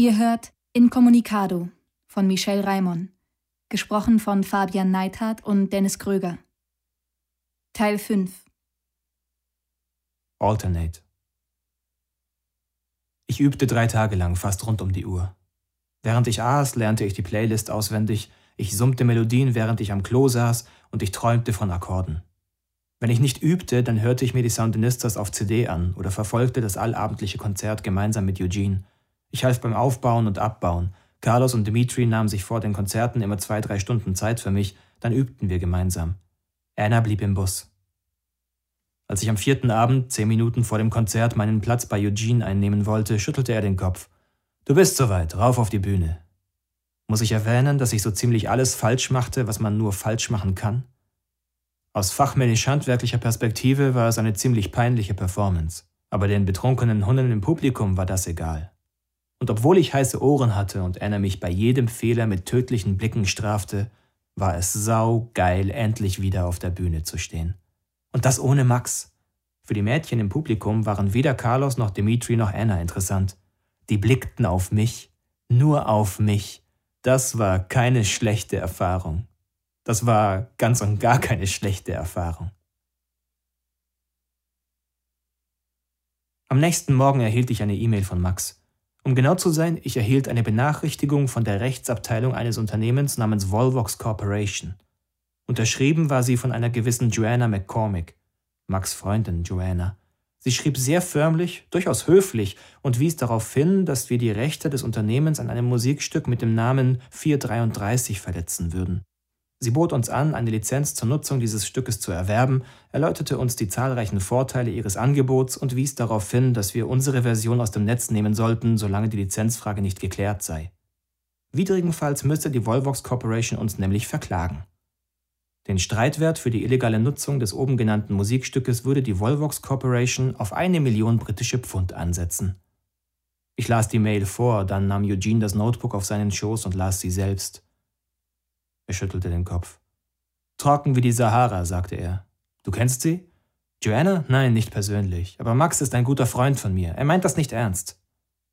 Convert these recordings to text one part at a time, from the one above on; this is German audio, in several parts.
Ihr hört Incommunicado von Michel Raimon, gesprochen von Fabian Neithardt und Dennis Kröger. Teil 5 Alternate Ich übte drei Tage lang fast rund um die Uhr. Während ich aß, lernte ich die Playlist auswendig, ich summte Melodien, während ich am Klo saß, und ich träumte von Akkorden. Wenn ich nicht übte, dann hörte ich mir die Soundinistas auf CD an oder verfolgte das allabendliche Konzert gemeinsam mit Eugene. Ich half beim Aufbauen und Abbauen. Carlos und Dimitri nahmen sich vor den Konzerten immer zwei, drei Stunden Zeit für mich, dann übten wir gemeinsam. Anna blieb im Bus. Als ich am vierten Abend, zehn Minuten vor dem Konzert, meinen Platz bei Eugene einnehmen wollte, schüttelte er den Kopf. Du bist soweit, rauf auf die Bühne. Muss ich erwähnen, dass ich so ziemlich alles falsch machte, was man nur falsch machen kann? Aus fachmännisch-handwerklicher Perspektive war es eine ziemlich peinliche Performance, aber den betrunkenen Hunden im Publikum war das egal. Und obwohl ich heiße Ohren hatte und Anna mich bei jedem Fehler mit tödlichen Blicken strafte, war es saugeil, endlich wieder auf der Bühne zu stehen. Und das ohne Max. Für die Mädchen im Publikum waren weder Carlos noch Dimitri noch Anna interessant. Die blickten auf mich, nur auf mich. Das war keine schlechte Erfahrung. Das war ganz und gar keine schlechte Erfahrung. Am nächsten Morgen erhielt ich eine E-Mail von Max. Um genau zu sein, ich erhielt eine Benachrichtigung von der Rechtsabteilung eines Unternehmens namens Volvox Corporation. Unterschrieben war sie von einer gewissen Joanna McCormick, Max Freundin Joanna. Sie schrieb sehr förmlich, durchaus höflich und wies darauf hin, dass wir die Rechte des Unternehmens an einem Musikstück mit dem Namen 433 verletzen würden. Sie bot uns an, eine Lizenz zur Nutzung dieses Stückes zu erwerben, erläuterte uns die zahlreichen Vorteile ihres Angebots und wies darauf hin, dass wir unsere Version aus dem Netz nehmen sollten, solange die Lizenzfrage nicht geklärt sei. Widrigenfalls müsste die Volvox Corporation uns nämlich verklagen. Den Streitwert für die illegale Nutzung des oben genannten Musikstückes würde die Volvox Corporation auf eine Million britische Pfund ansetzen. Ich las die Mail vor, dann nahm Eugene das Notebook auf seinen Schoß und las sie selbst. Er schüttelte den Kopf. Trocken wie die Sahara, sagte er. Du kennst sie? Joanna? Nein, nicht persönlich. Aber Max ist ein guter Freund von mir. Er meint das nicht ernst.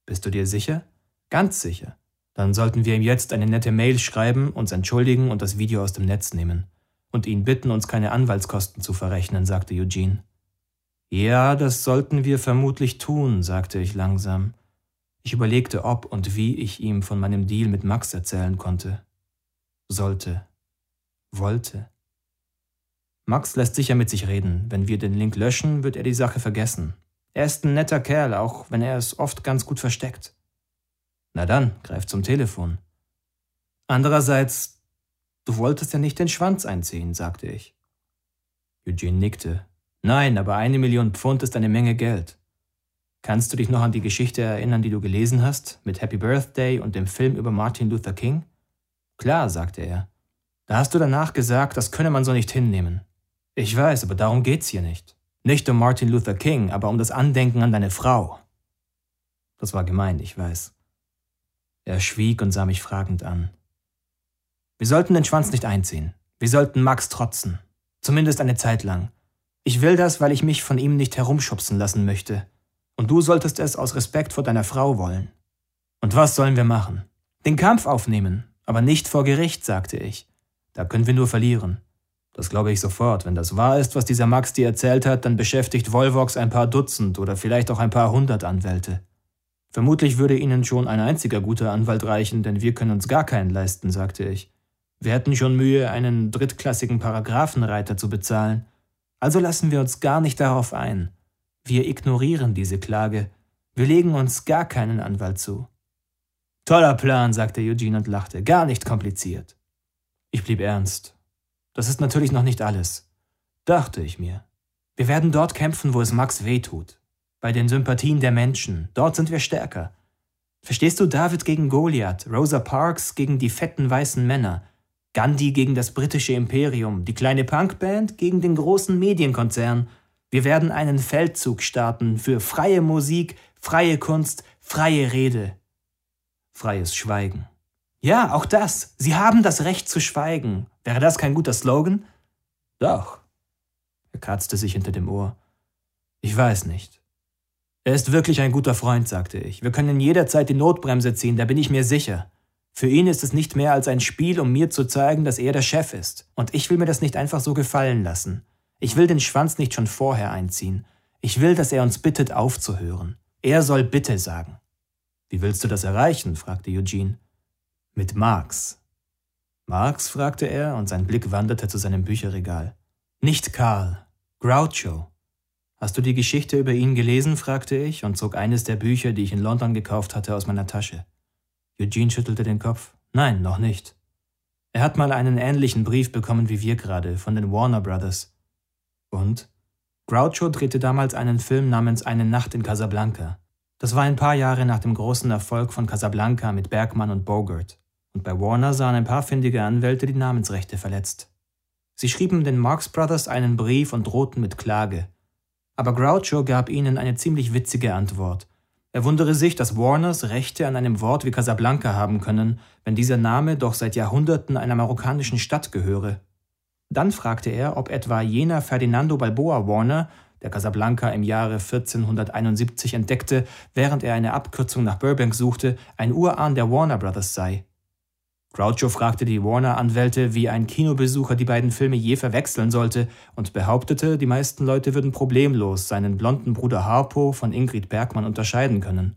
Bist du dir sicher? Ganz sicher. Dann sollten wir ihm jetzt eine nette Mail schreiben, uns entschuldigen und das Video aus dem Netz nehmen. Und ihn bitten, uns keine Anwaltskosten zu verrechnen, sagte Eugene. Ja, das sollten wir vermutlich tun, sagte ich langsam. Ich überlegte, ob und wie ich ihm von meinem Deal mit Max erzählen konnte sollte, wollte. Max lässt sicher mit sich reden. Wenn wir den Link löschen, wird er die Sache vergessen. Er ist ein netter Kerl, auch wenn er es oft ganz gut versteckt. Na dann, greif zum Telefon. Andererseits, du wolltest ja nicht den Schwanz einziehen, sagte ich. Eugene nickte. Nein, aber eine Million Pfund ist eine Menge Geld. Kannst du dich noch an die Geschichte erinnern, die du gelesen hast, mit Happy Birthday und dem Film über Martin Luther King? Klar, sagte er. Da hast du danach gesagt, das könne man so nicht hinnehmen. Ich weiß, aber darum geht's hier nicht. Nicht um Martin Luther King, aber um das Andenken an deine Frau. Das war gemein, ich weiß. Er schwieg und sah mich fragend an. Wir sollten den Schwanz nicht einziehen. Wir sollten Max trotzen. Zumindest eine Zeit lang. Ich will das, weil ich mich von ihm nicht herumschubsen lassen möchte. Und du solltest es aus Respekt vor deiner Frau wollen. Und was sollen wir machen? Den Kampf aufnehmen, aber nicht vor Gericht, sagte ich. Da können wir nur verlieren. Das glaube ich sofort. Wenn das wahr ist, was dieser Max dir erzählt hat, dann beschäftigt Volvox ein paar Dutzend oder vielleicht auch ein paar hundert Anwälte. Vermutlich würde Ihnen schon ein einziger guter Anwalt reichen, denn wir können uns gar keinen leisten, sagte ich. Wir hätten schon Mühe, einen drittklassigen Paragraphenreiter zu bezahlen. Also lassen wir uns gar nicht darauf ein. Wir ignorieren diese Klage. Wir legen uns gar keinen Anwalt zu. Toller Plan, sagte Eugene und lachte. Gar nicht kompliziert. Ich blieb ernst. Das ist natürlich noch nicht alles. Dachte ich mir. Wir werden dort kämpfen, wo es Max weh tut. Bei den Sympathien der Menschen. Dort sind wir stärker. Verstehst du David gegen Goliath, Rosa Parks gegen die fetten weißen Männer, Gandhi gegen das britische Imperium, die kleine Punkband gegen den großen Medienkonzern. Wir werden einen Feldzug starten für freie Musik, freie Kunst, freie Rede freies Schweigen. Ja, auch das. Sie haben das Recht zu schweigen. Wäre das kein guter Slogan? Doch. Er kratzte sich hinter dem Ohr. Ich weiß nicht. Er ist wirklich ein guter Freund, sagte ich. Wir können jederzeit die Notbremse ziehen, da bin ich mir sicher. Für ihn ist es nicht mehr als ein Spiel, um mir zu zeigen, dass er der Chef ist. Und ich will mir das nicht einfach so gefallen lassen. Ich will den Schwanz nicht schon vorher einziehen. Ich will, dass er uns bittet, aufzuhören. Er soll Bitte sagen. Wie willst du das erreichen? fragte Eugene. Mit Marx. Marx? fragte er, und sein Blick wanderte zu seinem Bücherregal. Nicht Karl. Groucho. Hast du die Geschichte über ihn gelesen? fragte ich und zog eines der Bücher, die ich in London gekauft hatte, aus meiner Tasche. Eugene schüttelte den Kopf. Nein, noch nicht. Er hat mal einen ähnlichen Brief bekommen wie wir gerade, von den Warner Brothers. Und? Groucho drehte damals einen Film namens Eine Nacht in Casablanca. Das war ein paar Jahre nach dem großen Erfolg von Casablanca mit Bergmann und Bogart. Und bei Warner sahen ein paar findige Anwälte die Namensrechte verletzt. Sie schrieben den Marx Brothers einen Brief und drohten mit Klage. Aber Groucho gab ihnen eine ziemlich witzige Antwort. Er wundere sich, dass Warners Rechte an einem Wort wie Casablanca haben können, wenn dieser Name doch seit Jahrhunderten einer marokkanischen Stadt gehöre. Dann fragte er, ob etwa jener Ferdinando Balboa Warner, der Casablanca im Jahre 1471 entdeckte, während er eine Abkürzung nach Burbank suchte, ein Urahn der Warner Brothers sei. Groucho fragte die Warner-Anwälte, wie ein Kinobesucher die beiden Filme je verwechseln sollte und behauptete, die meisten Leute würden problemlos seinen blonden Bruder Harpo von Ingrid Bergmann unterscheiden können.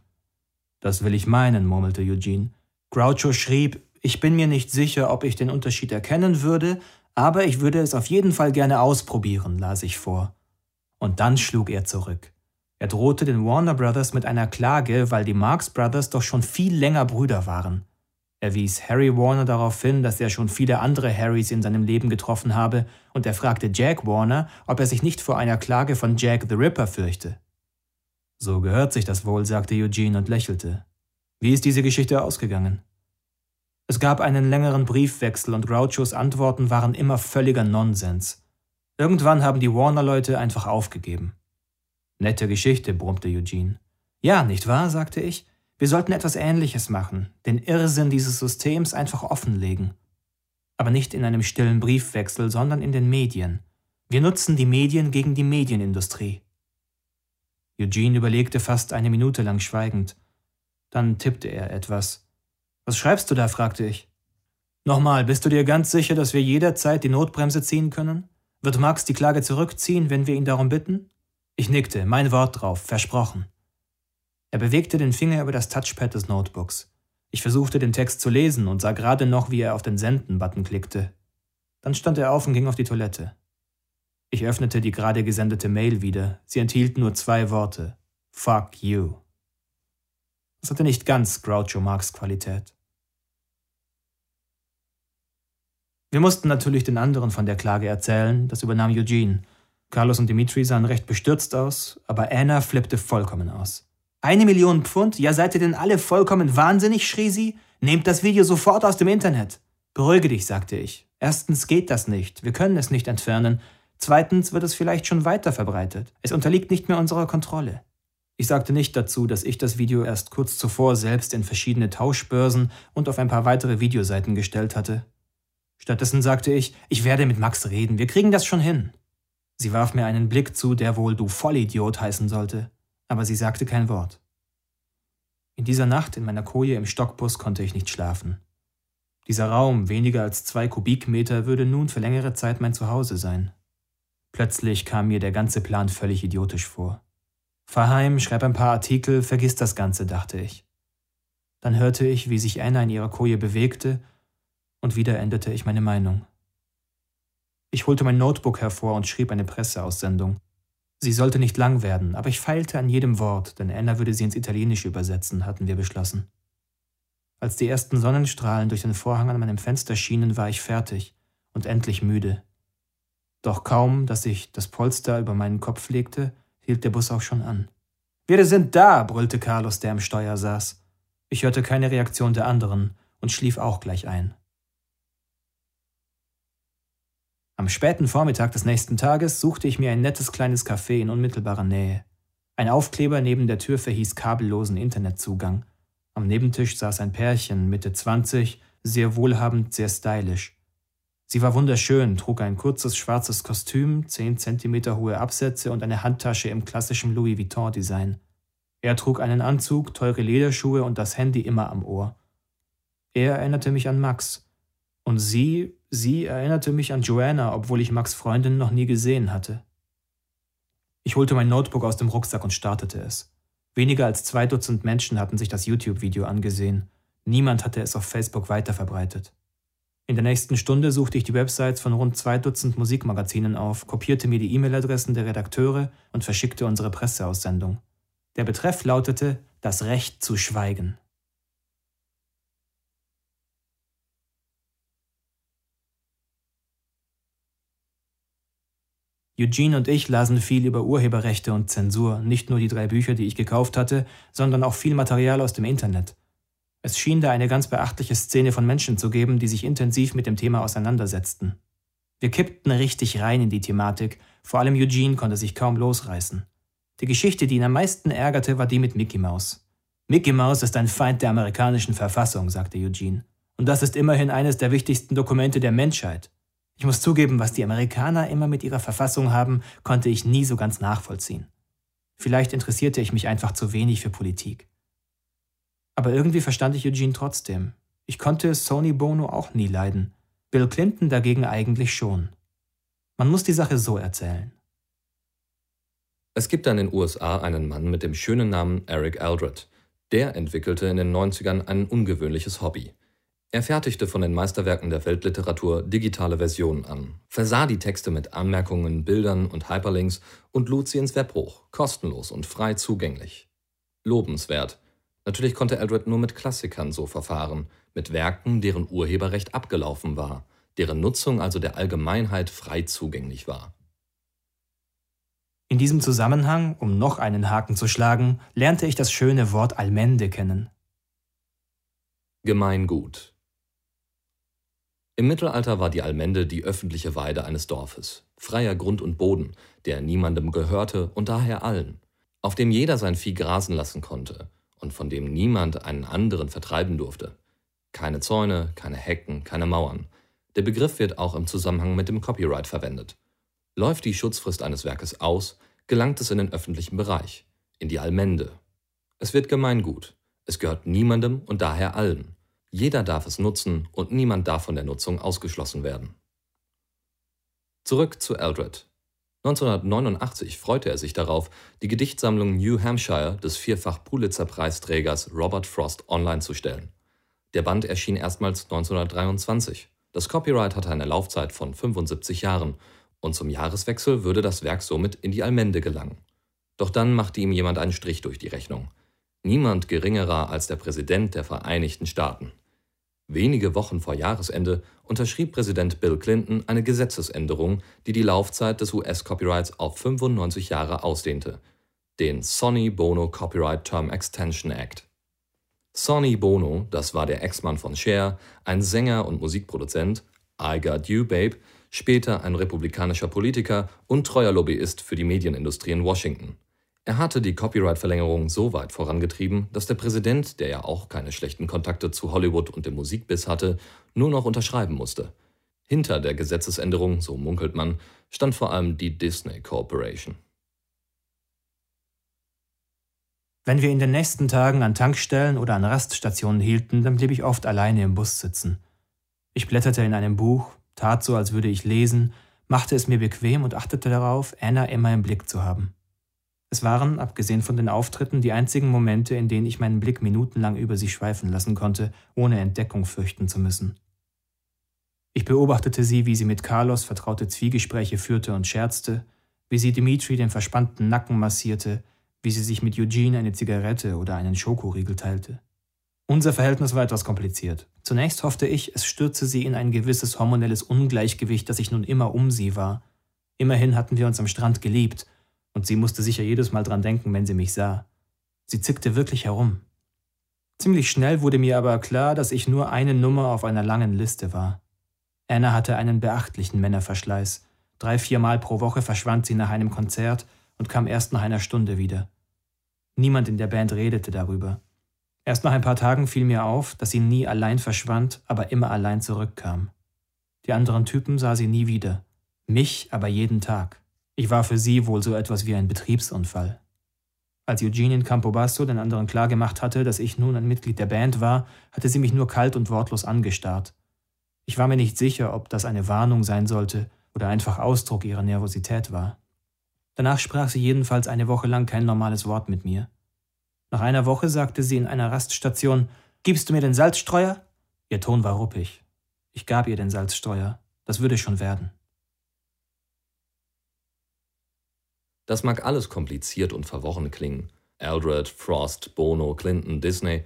Das will ich meinen, murmelte Eugene. Groucho schrieb, ich bin mir nicht sicher, ob ich den Unterschied erkennen würde, aber ich würde es auf jeden Fall gerne ausprobieren, las ich vor. Und dann schlug er zurück. Er drohte den Warner Brothers mit einer Klage, weil die Marx Brothers doch schon viel länger Brüder waren. Er wies Harry Warner darauf hin, dass er schon viele andere Harrys in seinem Leben getroffen habe, und er fragte Jack Warner, ob er sich nicht vor einer Klage von Jack the Ripper fürchte. So gehört sich das wohl, sagte Eugene und lächelte. Wie ist diese Geschichte ausgegangen? Es gab einen längeren Briefwechsel und Grouchos Antworten waren immer völliger Nonsens. Irgendwann haben die Warner-Leute einfach aufgegeben. Nette Geschichte, brummte Eugene. Ja, nicht wahr? sagte ich. Wir sollten etwas Ähnliches machen, den Irrsinn dieses Systems einfach offenlegen. Aber nicht in einem stillen Briefwechsel, sondern in den Medien. Wir nutzen die Medien gegen die Medienindustrie. Eugene überlegte fast eine Minute lang schweigend. Dann tippte er etwas. Was schreibst du da? fragte ich. Nochmal, bist du dir ganz sicher, dass wir jederzeit die Notbremse ziehen können? Wird Max die Klage zurückziehen, wenn wir ihn darum bitten? Ich nickte, mein Wort drauf, versprochen. Er bewegte den Finger über das Touchpad des Notebooks. Ich versuchte den Text zu lesen und sah gerade noch, wie er auf den Senden-Button klickte. Dann stand er auf und ging auf die Toilette. Ich öffnete die gerade gesendete Mail wieder. Sie enthielt nur zwei Worte. Fuck you. Das hatte nicht ganz Groucho Marx Qualität. Wir mussten natürlich den anderen von der Klage erzählen, das übernahm Eugene. Carlos und Dimitri sahen recht bestürzt aus, aber Anna flippte vollkommen aus. Eine Million Pfund? Ja, seid ihr denn alle vollkommen wahnsinnig? schrie sie. Nehmt das Video sofort aus dem Internet. Beruhige dich, sagte ich. Erstens geht das nicht. Wir können es nicht entfernen. Zweitens wird es vielleicht schon weiter verbreitet. Es unterliegt nicht mehr unserer Kontrolle. Ich sagte nicht dazu, dass ich das Video erst kurz zuvor selbst in verschiedene Tauschbörsen und auf ein paar weitere Videoseiten gestellt hatte. Stattdessen sagte ich, ich werde mit Max reden, wir kriegen das schon hin. Sie warf mir einen Blick zu, der wohl du Vollidiot heißen sollte aber sie sagte kein Wort. In dieser Nacht in meiner Koje im Stockbus konnte ich nicht schlafen. Dieser Raum, weniger als zwei Kubikmeter, würde nun für längere Zeit mein Zuhause sein. Plötzlich kam mir der ganze Plan völlig idiotisch vor. Fahr heim, schreib ein paar Artikel, vergiss das Ganze, dachte ich. Dann hörte ich, wie sich Anna in ihrer Koje bewegte, und wieder änderte ich meine Meinung. Ich holte mein Notebook hervor und schrieb eine Presseaussendung. Sie sollte nicht lang werden, aber ich feilte an jedem Wort, denn Anna würde sie ins Italienische übersetzen, hatten wir beschlossen. Als die ersten Sonnenstrahlen durch den Vorhang an meinem Fenster schienen, war ich fertig und endlich müde. Doch kaum, dass ich das Polster über meinen Kopf legte, hielt der Bus auch schon an. Wir sind da, brüllte Carlos, der am Steuer saß. Ich hörte keine Reaktion der anderen und schlief auch gleich ein. Am späten Vormittag des nächsten Tages suchte ich mir ein nettes kleines Café in unmittelbarer Nähe. Ein Aufkleber neben der Tür verhieß kabellosen Internetzugang. Am Nebentisch saß ein Pärchen, Mitte 20, sehr wohlhabend, sehr stylisch. Sie war wunderschön, trug ein kurzes schwarzes Kostüm, 10 cm hohe Absätze und eine Handtasche im klassischen Louis Vuitton-Design. Er trug einen Anzug, teure Lederschuhe und das Handy immer am Ohr. Er erinnerte mich an Max. Und sie, sie erinnerte mich an Joanna, obwohl ich Max Freundin noch nie gesehen hatte. Ich holte mein Notebook aus dem Rucksack und startete es. Weniger als zwei Dutzend Menschen hatten sich das YouTube-Video angesehen. Niemand hatte es auf Facebook weiterverbreitet. In der nächsten Stunde suchte ich die Websites von rund zwei Dutzend Musikmagazinen auf, kopierte mir die E-Mail-Adressen der Redakteure und verschickte unsere Presseaussendung. Der Betreff lautete Das Recht zu schweigen. Eugene und ich lasen viel über Urheberrechte und Zensur, nicht nur die drei Bücher, die ich gekauft hatte, sondern auch viel Material aus dem Internet. Es schien da eine ganz beachtliche Szene von Menschen zu geben, die sich intensiv mit dem Thema auseinandersetzten. Wir kippten richtig rein in die Thematik, vor allem Eugene konnte sich kaum losreißen. Die Geschichte, die ihn am meisten ärgerte, war die mit Mickey Mouse. Mickey Mouse ist ein Feind der amerikanischen Verfassung, sagte Eugene. Und das ist immerhin eines der wichtigsten Dokumente der Menschheit. Ich muss zugeben, was die Amerikaner immer mit ihrer Verfassung haben, konnte ich nie so ganz nachvollziehen. Vielleicht interessierte ich mich einfach zu wenig für Politik. Aber irgendwie verstand ich Eugene trotzdem. Ich konnte Sony Bono auch nie leiden. Bill Clinton dagegen eigentlich schon. Man muss die Sache so erzählen. Es gibt in den USA einen Mann mit dem schönen Namen Eric Aldred. Der entwickelte in den 90ern ein ungewöhnliches Hobby. Er fertigte von den Meisterwerken der Weltliteratur digitale Versionen an, versah die Texte mit Anmerkungen, Bildern und Hyperlinks und lud sie ins Web hoch, kostenlos und frei zugänglich. Lobenswert. Natürlich konnte Eldred nur mit Klassikern so verfahren, mit Werken, deren Urheberrecht abgelaufen war, deren Nutzung also der Allgemeinheit frei zugänglich war. In diesem Zusammenhang, um noch einen Haken zu schlagen, lernte ich das schöne Wort Allmende kennen. Gemeingut im Mittelalter war die Allmende die öffentliche Weide eines Dorfes, freier Grund und Boden, der niemandem gehörte und daher allen, auf dem jeder sein Vieh grasen lassen konnte und von dem niemand einen anderen vertreiben durfte. Keine Zäune, keine Hecken, keine Mauern. Der Begriff wird auch im Zusammenhang mit dem Copyright verwendet. Läuft die Schutzfrist eines Werkes aus, gelangt es in den öffentlichen Bereich, in die Allmende. Es wird Gemeingut. Es gehört niemandem und daher allen. Jeder darf es nutzen und niemand darf von der Nutzung ausgeschlossen werden. Zurück zu Eldred. 1989 freute er sich darauf, die Gedichtsammlung New Hampshire des vierfach Pulitzer-Preisträgers Robert Frost online zu stellen. Der Band erschien erstmals 1923. Das Copyright hatte eine Laufzeit von 75 Jahren und zum Jahreswechsel würde das Werk somit in die Allmende gelangen. Doch dann machte ihm jemand einen Strich durch die Rechnung. Niemand geringerer als der Präsident der Vereinigten Staaten. Wenige Wochen vor Jahresende unterschrieb Präsident Bill Clinton eine Gesetzesänderung, die die Laufzeit des US-Copyrights auf 95 Jahre ausdehnte, den Sonny Bono Copyright Term Extension Act. Sonny Bono, das war der Ex-Mann von Cher, ein Sänger und Musikproduzent, I Got You Babe, später ein republikanischer Politiker und treuer Lobbyist für die Medienindustrie in Washington. Er hatte die Copyright-Verlängerung so weit vorangetrieben, dass der Präsident, der ja auch keine schlechten Kontakte zu Hollywood und dem Musikbiss hatte, nur noch unterschreiben musste. Hinter der Gesetzesänderung, so munkelt man, stand vor allem die Disney Corporation. Wenn wir in den nächsten Tagen an Tankstellen oder an Raststationen hielten, dann blieb ich oft alleine im Bus sitzen. Ich blätterte in einem Buch, tat so, als würde ich lesen, machte es mir bequem und achtete darauf, Anna immer im Blick zu haben. Es waren, abgesehen von den Auftritten, die einzigen Momente, in denen ich meinen Blick minutenlang über sie schweifen lassen konnte, ohne Entdeckung fürchten zu müssen. Ich beobachtete sie, wie sie mit Carlos vertraute Zwiegespräche führte und scherzte, wie sie Dimitri den verspannten Nacken massierte, wie sie sich mit Eugene eine Zigarette oder einen Schokoriegel teilte. Unser Verhältnis war etwas kompliziert. Zunächst hoffte ich, es stürze sie in ein gewisses hormonelles Ungleichgewicht, das ich nun immer um sie war. Immerhin hatten wir uns am Strand geliebt und sie musste sicher jedes Mal dran denken, wenn sie mich sah. Sie zickte wirklich herum. Ziemlich schnell wurde mir aber klar, dass ich nur eine Nummer auf einer langen Liste war. Anna hatte einen beachtlichen Männerverschleiß. Drei, viermal pro Woche verschwand sie nach einem Konzert und kam erst nach einer Stunde wieder. Niemand in der Band redete darüber. Erst nach ein paar Tagen fiel mir auf, dass sie nie allein verschwand, aber immer allein zurückkam. Die anderen Typen sah sie nie wieder, mich aber jeden Tag. Ich war für sie wohl so etwas wie ein Betriebsunfall. Als Eugene in Campobasso den anderen klargemacht hatte, dass ich nun ein Mitglied der Band war, hatte sie mich nur kalt und wortlos angestarrt. Ich war mir nicht sicher, ob das eine Warnung sein sollte oder einfach Ausdruck ihrer Nervosität war. Danach sprach sie jedenfalls eine Woche lang kein normales Wort mit mir. Nach einer Woche sagte sie in einer Raststation, Gibst du mir den Salzstreuer? Ihr Ton war ruppig. Ich gab ihr den Salzstreuer. Das würde schon werden. Das mag alles kompliziert und verworren klingen. Eldred, Frost, Bono, Clinton, Disney.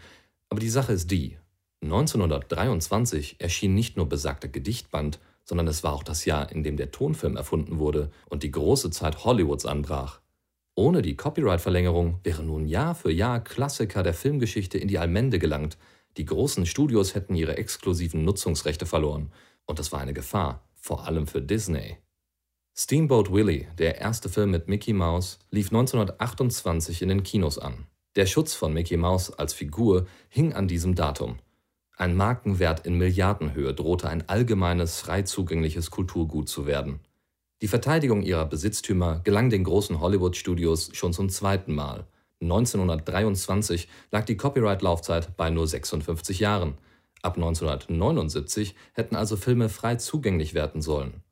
Aber die Sache ist die. 1923 erschien nicht nur besagter Gedichtband, sondern es war auch das Jahr, in dem der Tonfilm erfunden wurde und die große Zeit Hollywoods anbrach. Ohne die Copyright-Verlängerung wären nun Jahr für Jahr Klassiker der Filmgeschichte in die Allmende gelangt. Die großen Studios hätten ihre exklusiven Nutzungsrechte verloren. Und das war eine Gefahr, vor allem für Disney. Steamboat Willie, der erste Film mit Mickey Mouse, lief 1928 in den Kinos an. Der Schutz von Mickey Mouse als Figur hing an diesem Datum. Ein Markenwert in Milliardenhöhe drohte ein allgemeines, frei zugängliches Kulturgut zu werden. Die Verteidigung ihrer Besitztümer gelang den großen Hollywood-Studios schon zum zweiten Mal. 1923 lag die Copyright-Laufzeit bei nur 56 Jahren. Ab 1979 hätten also Filme frei zugänglich werden sollen.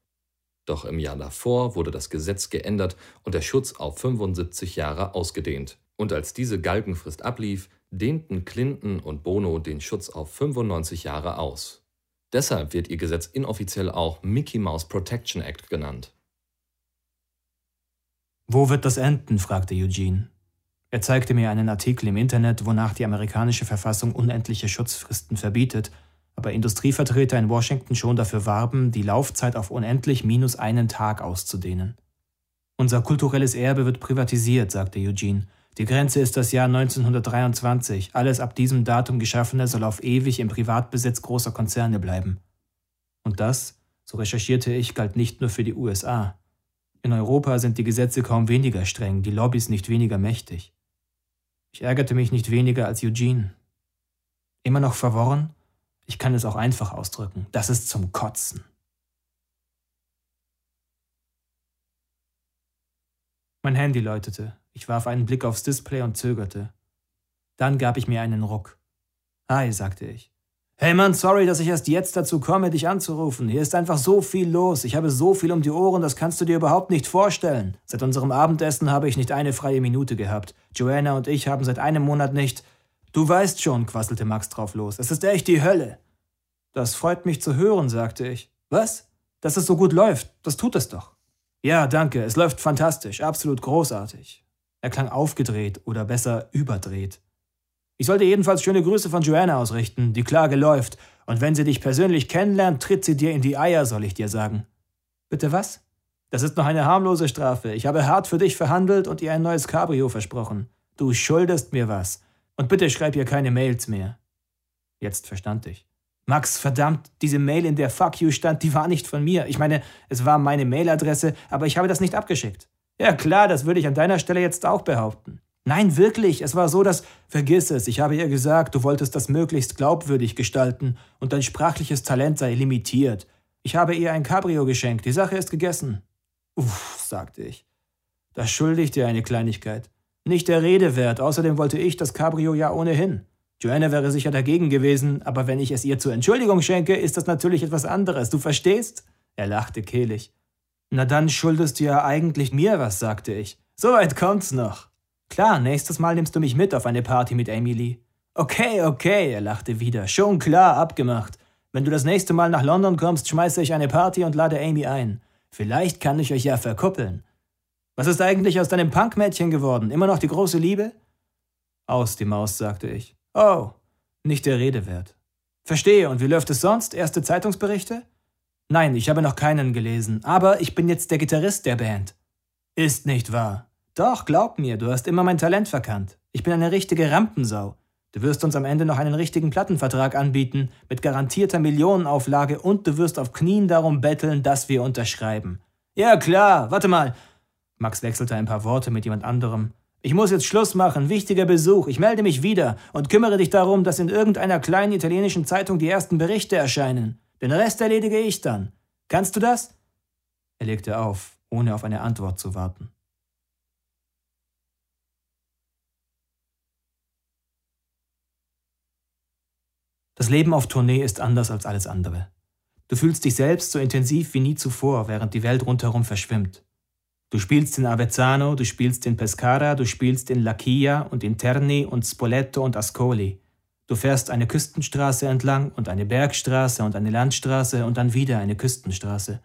Doch im Jahr davor wurde das Gesetz geändert und der Schutz auf 75 Jahre ausgedehnt. Und als diese Galgenfrist ablief, dehnten Clinton und Bono den Schutz auf 95 Jahre aus. Deshalb wird ihr Gesetz inoffiziell auch Mickey Mouse Protection Act genannt. Wo wird das enden? fragte Eugene. Er zeigte mir einen Artikel im Internet, wonach die amerikanische Verfassung unendliche Schutzfristen verbietet aber Industrievertreter in Washington schon dafür warben, die Laufzeit auf unendlich minus einen Tag auszudehnen. Unser kulturelles Erbe wird privatisiert, sagte Eugene. Die Grenze ist das Jahr 1923. Alles ab diesem Datum Geschaffene soll auf ewig im Privatbesitz großer Konzerne bleiben. Und das, so recherchierte ich, galt nicht nur für die USA. In Europa sind die Gesetze kaum weniger streng, die Lobbys nicht weniger mächtig. Ich ärgerte mich nicht weniger als Eugene. Immer noch verworren? Ich kann es auch einfach ausdrücken. Das ist zum Kotzen. Mein Handy läutete. Ich warf einen Blick aufs Display und zögerte. Dann gab ich mir einen Ruck. Hi, sagte ich. Hey Mann, sorry, dass ich erst jetzt dazu komme, dich anzurufen. Hier ist einfach so viel los. Ich habe so viel um die Ohren, das kannst du dir überhaupt nicht vorstellen. Seit unserem Abendessen habe ich nicht eine freie Minute gehabt. Joanna und ich haben seit einem Monat nicht. Du weißt schon, quasselte Max drauf los. Es ist echt die Hölle. Das freut mich zu hören, sagte ich. Was? Dass es so gut läuft, das tut es doch. Ja, danke, es läuft fantastisch, absolut großartig. Er klang aufgedreht oder besser überdreht. Ich sollte jedenfalls schöne Grüße von Joanna ausrichten, die Klage läuft, und wenn sie dich persönlich kennenlernt, tritt sie dir in die Eier, soll ich dir sagen. Bitte was? Das ist noch eine harmlose Strafe. Ich habe hart für dich verhandelt und ihr ein neues Cabrio versprochen. Du schuldest mir was. Und bitte schreib ihr keine Mails mehr. Jetzt verstand ich. Max, verdammt, diese Mail, in der Fuck you stand, die war nicht von mir. Ich meine, es war meine Mailadresse, aber ich habe das nicht abgeschickt. Ja klar, das würde ich an deiner Stelle jetzt auch behaupten. Nein, wirklich, es war so, dass. Vergiss es, ich habe ihr gesagt, du wolltest das möglichst glaubwürdig gestalten und dein sprachliches Talent sei limitiert. Ich habe ihr ein Cabrio geschenkt, die Sache ist gegessen. Uff, sagte ich. Das schuldigt dir eine Kleinigkeit. Nicht der Rede wert, außerdem wollte ich das Cabrio ja ohnehin. Joanna wäre sicher dagegen gewesen, aber wenn ich es ihr zur Entschuldigung schenke, ist das natürlich etwas anderes. Du verstehst? Er lachte kehlig. Na dann schuldest du ja eigentlich mir was, sagte ich. So weit kommt's noch. Klar, nächstes Mal nimmst du mich mit auf eine Party mit Emily. Okay, okay, er lachte wieder. Schon klar, abgemacht. Wenn du das nächste Mal nach London kommst, schmeiße ich eine Party und lade Amy ein. Vielleicht kann ich euch ja verkuppeln. Was ist eigentlich aus deinem Punkmädchen geworden? Immer noch die große Liebe? Aus die Maus, sagte ich. Oh, nicht der Rede wert. Verstehe, und wie läuft es sonst? Erste Zeitungsberichte? Nein, ich habe noch keinen gelesen, aber ich bin jetzt der Gitarrist der Band. Ist nicht wahr. Doch, glaub mir, du hast immer mein Talent verkannt. Ich bin eine richtige Rampensau. Du wirst uns am Ende noch einen richtigen Plattenvertrag anbieten, mit garantierter Millionenauflage und du wirst auf Knien darum betteln, dass wir unterschreiben. Ja, klar, warte mal. Max wechselte ein paar Worte mit jemand anderem. Ich muss jetzt Schluss machen, wichtiger Besuch. Ich melde mich wieder und kümmere dich darum, dass in irgendeiner kleinen italienischen Zeitung die ersten Berichte erscheinen. Den Rest erledige ich dann. Kannst du das? Er legte auf, ohne auf eine Antwort zu warten. Das Leben auf Tournee ist anders als alles andere. Du fühlst dich selbst so intensiv wie nie zuvor, während die Welt rundherum verschwimmt. Du spielst in Avezzano, du spielst in Pescara, du spielst in Lachia und in Terni und Spoleto und Ascoli. Du fährst eine Küstenstraße entlang und eine Bergstraße und eine Landstraße und dann wieder eine Küstenstraße.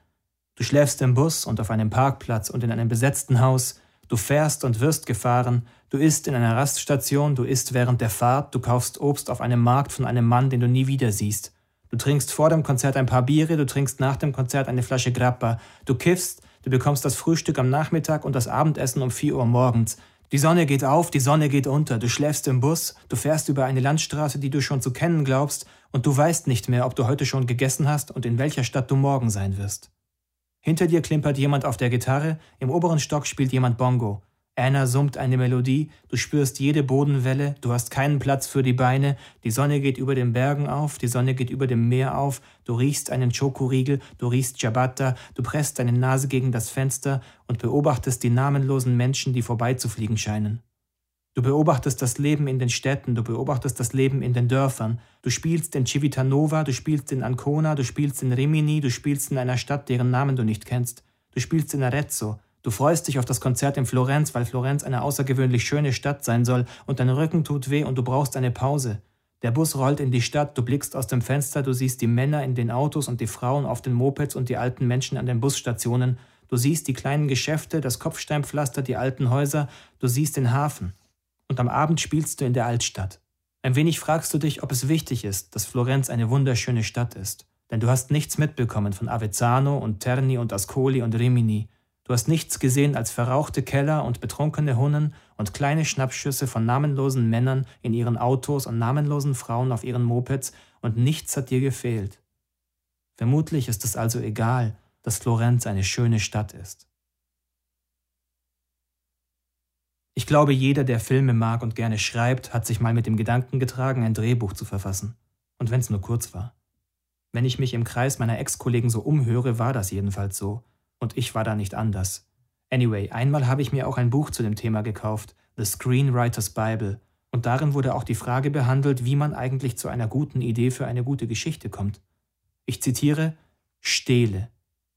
Du schläfst im Bus und auf einem Parkplatz und in einem besetzten Haus. Du fährst und wirst gefahren. Du isst in einer Raststation, du isst während der Fahrt, du kaufst Obst auf einem Markt von einem Mann, den du nie wieder siehst. Du trinkst vor dem Konzert ein paar Biere, du trinkst nach dem Konzert eine Flasche Grappa. Du kiffst, Du bekommst das Frühstück am Nachmittag und das Abendessen um 4 Uhr morgens. Die Sonne geht auf, die Sonne geht unter, du schläfst im Bus, du fährst über eine Landstraße, die du schon zu kennen glaubst, und du weißt nicht mehr, ob du heute schon gegessen hast und in welcher Stadt du morgen sein wirst. Hinter dir klimpert jemand auf der Gitarre, im oberen Stock spielt jemand Bongo. Anna summt eine Melodie, du spürst jede Bodenwelle, du hast keinen Platz für die Beine, die Sonne geht über den Bergen auf, die Sonne geht über dem Meer auf, du riechst einen Schokoriegel, du riechst Ciabatta, du presst deine Nase gegen das Fenster und beobachtest die namenlosen Menschen, die vorbeizufliegen scheinen. Du beobachtest das Leben in den Städten, du beobachtest das Leben in den Dörfern, du spielst in Civitanova, du spielst in Ancona, du spielst in Rimini, du spielst in einer Stadt, deren Namen du nicht kennst, du spielst in Arezzo, Du freust dich auf das Konzert in Florenz, weil Florenz eine außergewöhnlich schöne Stadt sein soll und dein Rücken tut weh und du brauchst eine Pause. Der Bus rollt in die Stadt, du blickst aus dem Fenster, du siehst die Männer in den Autos und die Frauen auf den Mopeds und die alten Menschen an den Busstationen, du siehst die kleinen Geschäfte, das Kopfsteinpflaster, die alten Häuser, du siehst den Hafen. Und am Abend spielst du in der Altstadt. Ein wenig fragst du dich, ob es wichtig ist, dass Florenz eine wunderschöne Stadt ist. Denn du hast nichts mitbekommen von Avezzano und Terni und Ascoli und Rimini. Du hast nichts gesehen als verrauchte Keller und betrunkene Hunnen und kleine Schnappschüsse von namenlosen Männern in ihren Autos und namenlosen Frauen auf ihren Mopeds, und nichts hat dir gefehlt. Vermutlich ist es also egal, dass Florenz eine schöne Stadt ist. Ich glaube, jeder, der Filme mag und gerne schreibt, hat sich mal mit dem Gedanken getragen, ein Drehbuch zu verfassen. Und wenn es nur kurz war. Wenn ich mich im Kreis meiner Ex-Kollegen so umhöre, war das jedenfalls so und ich war da nicht anders. Anyway, einmal habe ich mir auch ein Buch zu dem Thema gekauft, The Screenwriter's Bible, und darin wurde auch die Frage behandelt, wie man eigentlich zu einer guten Idee für eine gute Geschichte kommt. Ich zitiere Stehle.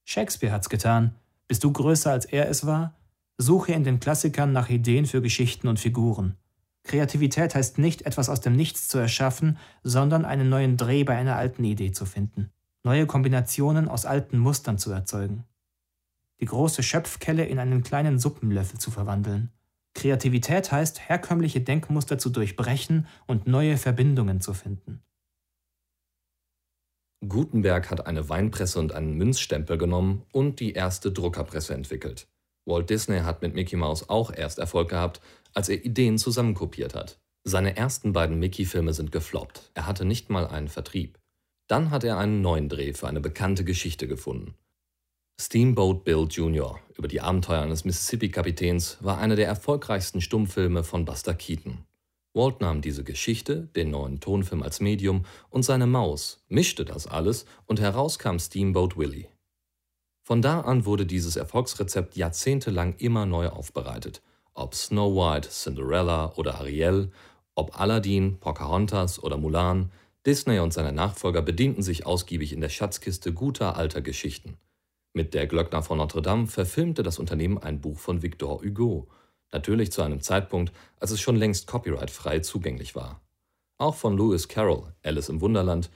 Shakespeare hat's getan. Bist du größer als er es war? Suche in den Klassikern nach Ideen für Geschichten und Figuren. Kreativität heißt nicht, etwas aus dem Nichts zu erschaffen, sondern einen neuen Dreh bei einer alten Idee zu finden, neue Kombinationen aus alten Mustern zu erzeugen die große Schöpfkelle in einen kleinen Suppenlöffel zu verwandeln. Kreativität heißt, herkömmliche Denkmuster zu durchbrechen und neue Verbindungen zu finden. Gutenberg hat eine Weinpresse und einen Münzstempel genommen und die erste Druckerpresse entwickelt. Walt Disney hat mit Mickey Mouse auch erst Erfolg gehabt, als er Ideen zusammenkopiert hat. Seine ersten beiden Mickey-Filme sind gefloppt. Er hatte nicht mal einen Vertrieb. Dann hat er einen neuen Dreh für eine bekannte Geschichte gefunden. Steamboat Bill Jr. über die Abenteuer eines Mississippi-Kapitäns war einer der erfolgreichsten Stummfilme von Buster Keaton. Walt nahm diese Geschichte, den neuen Tonfilm als Medium und seine Maus, mischte das alles und heraus kam Steamboat Willie. Von da an wurde dieses Erfolgsrezept jahrzehntelang immer neu aufbereitet. Ob Snow White, Cinderella oder Ariel, ob Aladdin, Pocahontas oder Mulan, Disney und seine Nachfolger bedienten sich ausgiebig in der Schatzkiste guter alter Geschichten. Mit Der Glöckner von Notre Dame verfilmte das Unternehmen ein Buch von Victor Hugo, natürlich zu einem Zeitpunkt, als es schon längst copyrightfrei zugänglich war. Auch von Lewis Carroll, Alice im Wunderland,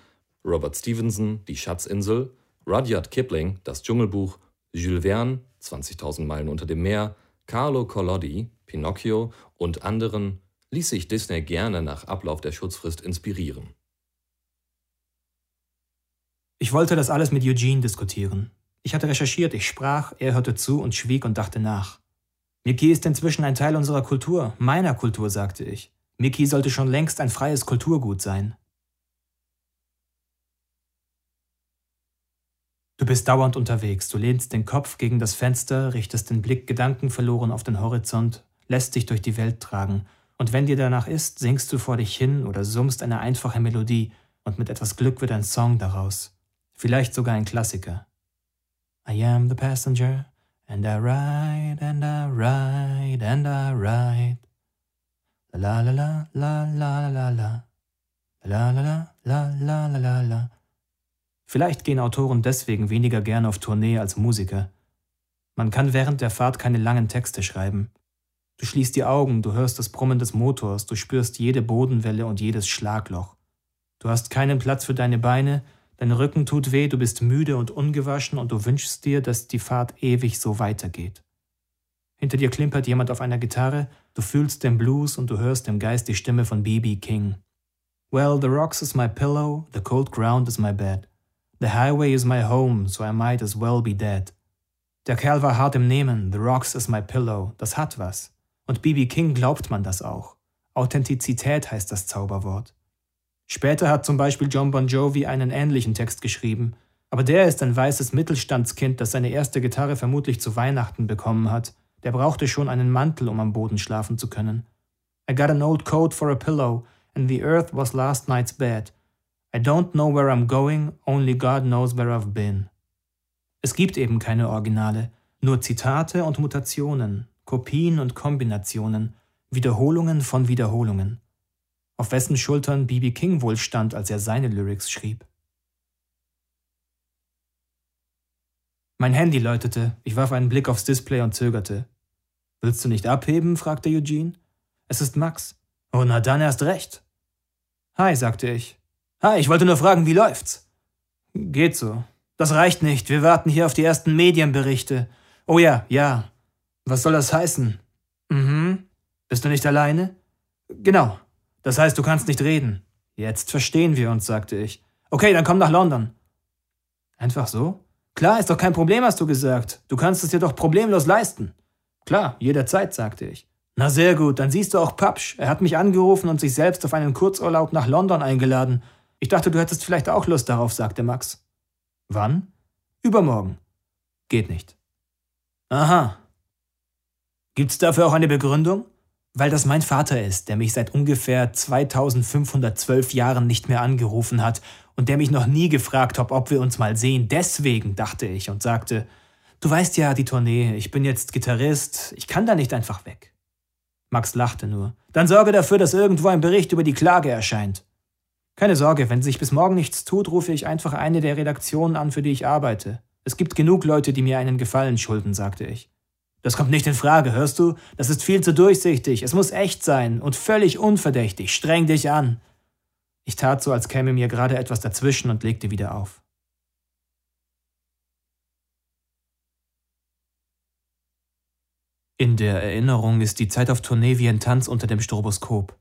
Robert Stevenson, Die Schatzinsel, Rudyard Kipling, Das Dschungelbuch, Jules Verne, 20.000 Meilen unter dem Meer, Carlo Collodi, Pinocchio und anderen ließ sich Disney gerne nach Ablauf der Schutzfrist inspirieren. Ich wollte das alles mit Eugene diskutieren. Ich hatte recherchiert, ich sprach, er hörte zu und schwieg und dachte nach. Mickey ist inzwischen ein Teil unserer Kultur, meiner Kultur, sagte ich. Mickey sollte schon längst ein freies Kulturgut sein. Du bist dauernd unterwegs, du lehnst den Kopf gegen das Fenster, richtest den Blick gedankenverloren auf den Horizont, lässt dich durch die Welt tragen, und wenn dir danach ist, singst du vor dich hin oder summst eine einfache Melodie, und mit etwas Glück wird ein Song daraus. Vielleicht sogar ein Klassiker. I am the passenger, and I ride, and I ride, and I ride. La la la la la la la la. La la la la la la la la. Vielleicht gehen Autoren deswegen weniger gern auf Tournee als Musiker. Man kann während der Fahrt keine langen Texte schreiben. Du schließt die Augen, du hörst das Brummen des Motors, du spürst jede Bodenwelle und jedes Schlagloch. Du hast keinen Platz für deine Beine, dein Rücken tut weh, du bist müde und ungewaschen und du wünschst dir, dass die Fahrt ewig so weitergeht. Hinter dir klimpert jemand auf einer Gitarre, du fühlst den Blues und du hörst im Geist die Stimme von B.B. King. Well, the rocks is my pillow, the cold ground is my bed. The highway is my home, so I might as well be dead. Der Kerl war hart im Nehmen, the rocks is my pillow, das hat was. Und B.B. King glaubt man das auch. Authentizität heißt das Zauberwort. Später hat zum Beispiel John Bon Jovi einen ähnlichen Text geschrieben, aber der ist ein weißes Mittelstandskind, das seine erste Gitarre vermutlich zu Weihnachten bekommen hat. Der brauchte schon einen Mantel, um am Boden schlafen zu können. I got an old coat for a pillow, and the earth was last night's bed. I don't know where I'm going, only God knows where I've been. Es gibt eben keine Originale, nur Zitate und Mutationen, Kopien und Kombinationen, Wiederholungen von Wiederholungen. Auf wessen Schultern B.B. King wohl stand, als er seine Lyrics schrieb. Mein Handy läutete, ich warf einen Blick aufs Display und zögerte. Willst du nicht abheben? fragte Eugene. Es ist Max. Oh, na dann erst recht. Hi, sagte ich. Hi, ich wollte nur fragen, wie läuft's? Geht so. Das reicht nicht. Wir warten hier auf die ersten Medienberichte. Oh ja, ja. Was soll das heißen? Mhm. Bist du nicht alleine? Genau. Das heißt, du kannst nicht reden. Jetzt verstehen wir uns, sagte ich. Okay, dann komm nach London. Einfach so? Klar, ist doch kein Problem, hast du gesagt. Du kannst es dir doch problemlos leisten. Klar, jederzeit, sagte ich. Na sehr gut, dann siehst du auch Papsch. Er hat mich angerufen und sich selbst auf einen Kurzurlaub nach London eingeladen. Ich dachte, du hättest vielleicht auch Lust darauf, sagte Max. Wann? Übermorgen. Geht nicht. Aha. Gibt's dafür auch eine Begründung? Weil das mein Vater ist, der mich seit ungefähr 2512 Jahren nicht mehr angerufen hat und der mich noch nie gefragt hat, ob wir uns mal sehen. Deswegen dachte ich und sagte, du weißt ja, die Tournee, ich bin jetzt Gitarrist, ich kann da nicht einfach weg. Max lachte nur. Dann sorge dafür, dass irgendwo ein Bericht über die Klage erscheint. Keine Sorge, wenn sich bis morgen nichts tut, rufe ich einfach eine der Redaktionen an, für die ich arbeite. Es gibt genug Leute, die mir einen Gefallen schulden, sagte ich. Das kommt nicht in Frage, hörst du? Das ist viel zu durchsichtig. Es muss echt sein und völlig unverdächtig. Streng dich an. Ich tat so, als käme mir gerade etwas dazwischen und legte wieder auf. In der Erinnerung ist die Zeit auf Tournee wie ein Tanz unter dem Stroboskop.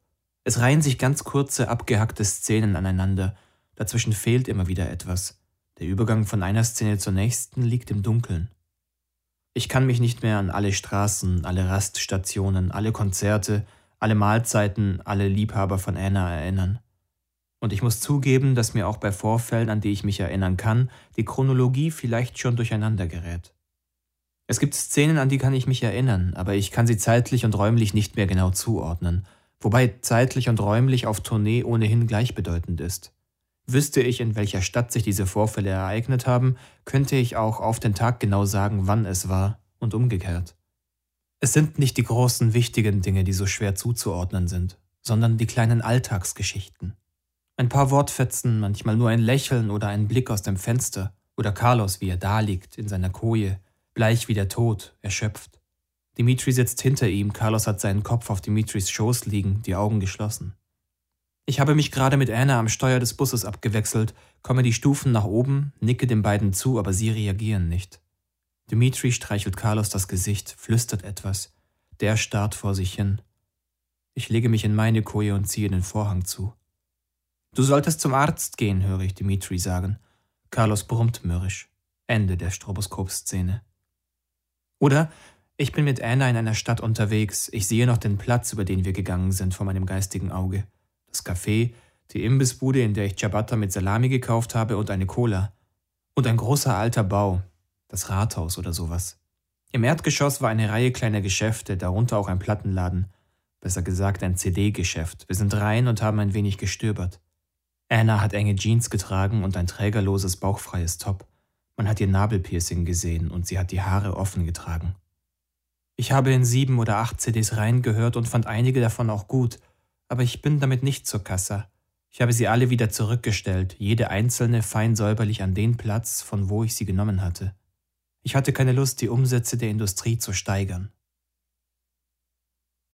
Es reihen sich ganz kurze, abgehackte Szenen aneinander. Dazwischen fehlt immer wieder etwas. Der Übergang von einer Szene zur nächsten liegt im Dunkeln. Ich kann mich nicht mehr an alle Straßen, alle Raststationen, alle Konzerte, alle Mahlzeiten, alle Liebhaber von Anna erinnern. Und ich muss zugeben, dass mir auch bei Vorfällen, an die ich mich erinnern kann, die Chronologie vielleicht schon durcheinander gerät. Es gibt Szenen, an die kann ich mich erinnern, aber ich kann sie zeitlich und räumlich nicht mehr genau zuordnen, wobei zeitlich und räumlich auf Tournee ohnehin gleichbedeutend ist. Wüsste ich, in welcher Stadt sich diese Vorfälle ereignet haben, könnte ich auch auf den Tag genau sagen, wann es war und umgekehrt. Es sind nicht die großen, wichtigen Dinge, die so schwer zuzuordnen sind, sondern die kleinen Alltagsgeschichten. Ein paar Wortfetzen, manchmal nur ein Lächeln oder ein Blick aus dem Fenster, oder Carlos, wie er da liegt, in seiner Koje, bleich wie der Tod, erschöpft. Dimitri sitzt hinter ihm, Carlos hat seinen Kopf auf Dimitris Schoß liegen, die Augen geschlossen. Ich habe mich gerade mit Anna am Steuer des Busses abgewechselt, komme die Stufen nach oben, nicke den beiden zu, aber sie reagieren nicht. Dimitri streichelt Carlos das Gesicht, flüstert etwas. Der starrt vor sich hin. Ich lege mich in meine Koje und ziehe den Vorhang zu. Du solltest zum Arzt gehen, höre ich Dimitri sagen. Carlos brummt mürrisch. Ende der Stroboskopszene. Oder ich bin mit Anna in einer Stadt unterwegs. Ich sehe noch den Platz, über den wir gegangen sind, vor meinem geistigen Auge. Das Café, die Imbissbude, in der ich Ciabatta mit Salami gekauft habe und eine Cola. Und ein großer alter Bau, das Rathaus oder sowas. Im Erdgeschoss war eine Reihe kleiner Geschäfte, darunter auch ein Plattenladen. Besser gesagt ein CD-Geschäft. Wir sind rein und haben ein wenig gestöbert. Anna hat enge Jeans getragen und ein trägerloses, bauchfreies Top. Man hat ihr Nabelpiercing gesehen und sie hat die Haare offen getragen. Ich habe in sieben oder acht CDs reingehört und fand einige davon auch gut, aber ich bin damit nicht zur Kasse. Ich habe sie alle wieder zurückgestellt, jede einzelne fein säuberlich an den Platz, von wo ich sie genommen hatte. Ich hatte keine Lust, die Umsätze der Industrie zu steigern.